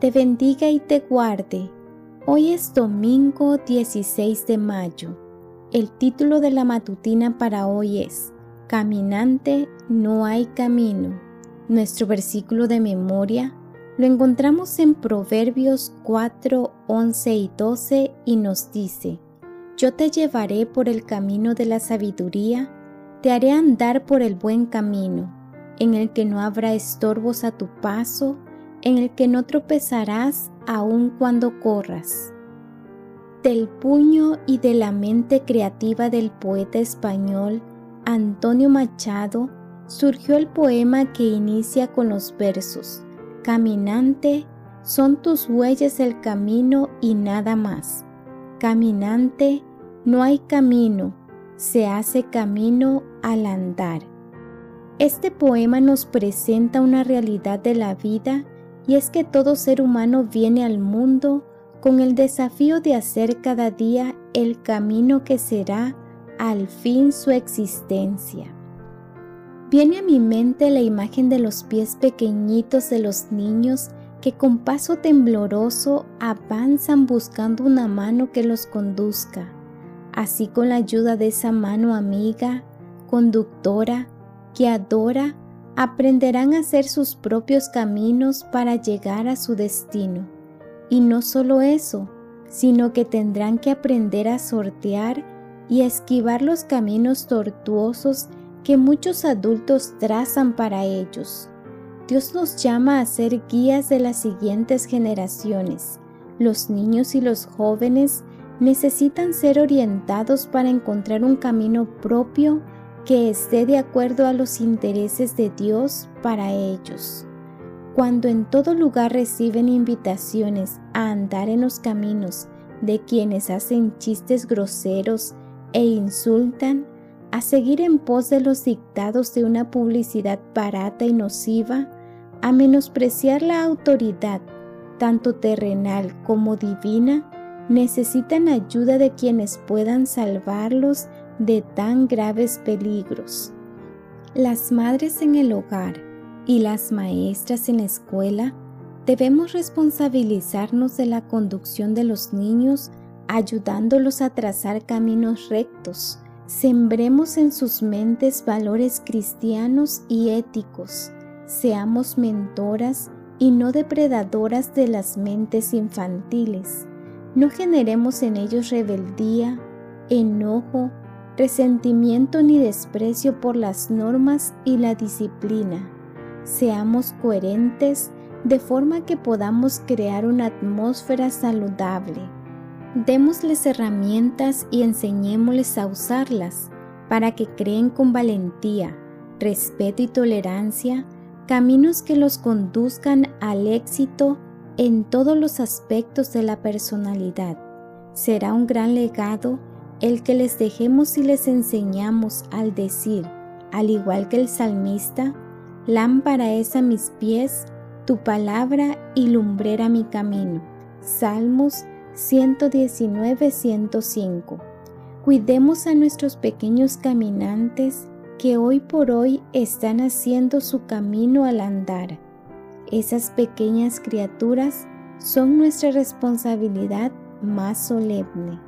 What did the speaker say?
te bendiga y te guarde. Hoy es domingo 16 de mayo. El título de la matutina para hoy es Caminante no hay camino. Nuestro versículo de memoria lo encontramos en Proverbios 4, 11 y 12 y nos dice, Yo te llevaré por el camino de la sabiduría, te haré andar por el buen camino, en el que no habrá estorbos a tu paso, en el que no tropezarás aun cuando corras. Del puño y de la mente creativa del poeta español Antonio Machado surgió el poema que inicia con los versos Caminante, son tus huellas el camino y nada más. Caminante, no hay camino, se hace camino al andar. Este poema nos presenta una realidad de la vida y es que todo ser humano viene al mundo con el desafío de hacer cada día el camino que será al fin su existencia. Viene a mi mente la imagen de los pies pequeñitos de los niños que con paso tembloroso avanzan buscando una mano que los conduzca. Así con la ayuda de esa mano amiga, conductora, guiadora, aprenderán a hacer sus propios caminos para llegar a su destino. Y no solo eso, sino que tendrán que aprender a sortear y esquivar los caminos tortuosos que muchos adultos trazan para ellos. Dios nos llama a ser guías de las siguientes generaciones. Los niños y los jóvenes necesitan ser orientados para encontrar un camino propio que esté de acuerdo a los intereses de Dios para ellos. Cuando en todo lugar reciben invitaciones a andar en los caminos de quienes hacen chistes groseros e insultan, a seguir en pos de los dictados de una publicidad barata y nociva, a menospreciar la autoridad, tanto terrenal como divina, necesitan ayuda de quienes puedan salvarlos de tan graves peligros. Las madres en el hogar y las maestras en la escuela debemos responsabilizarnos de la conducción de los niños ayudándolos a trazar caminos rectos. Sembremos en sus mentes valores cristianos y éticos. Seamos mentoras y no depredadoras de las mentes infantiles. No generemos en ellos rebeldía, enojo, resentimiento ni desprecio por las normas y la disciplina. Seamos coherentes de forma que podamos crear una atmósfera saludable. Démosles herramientas y enseñémosles a usarlas para que creen con valentía, respeto y tolerancia caminos que los conduzcan al éxito en todos los aspectos de la personalidad. Será un gran legado el que les dejemos y les enseñamos al decir, al igual que el salmista, lámpara es a mis pies, tu palabra y lumbrera mi camino. Salmos 119-105. Cuidemos a nuestros pequeños caminantes que hoy por hoy están haciendo su camino al andar. Esas pequeñas criaturas son nuestra responsabilidad más solemne.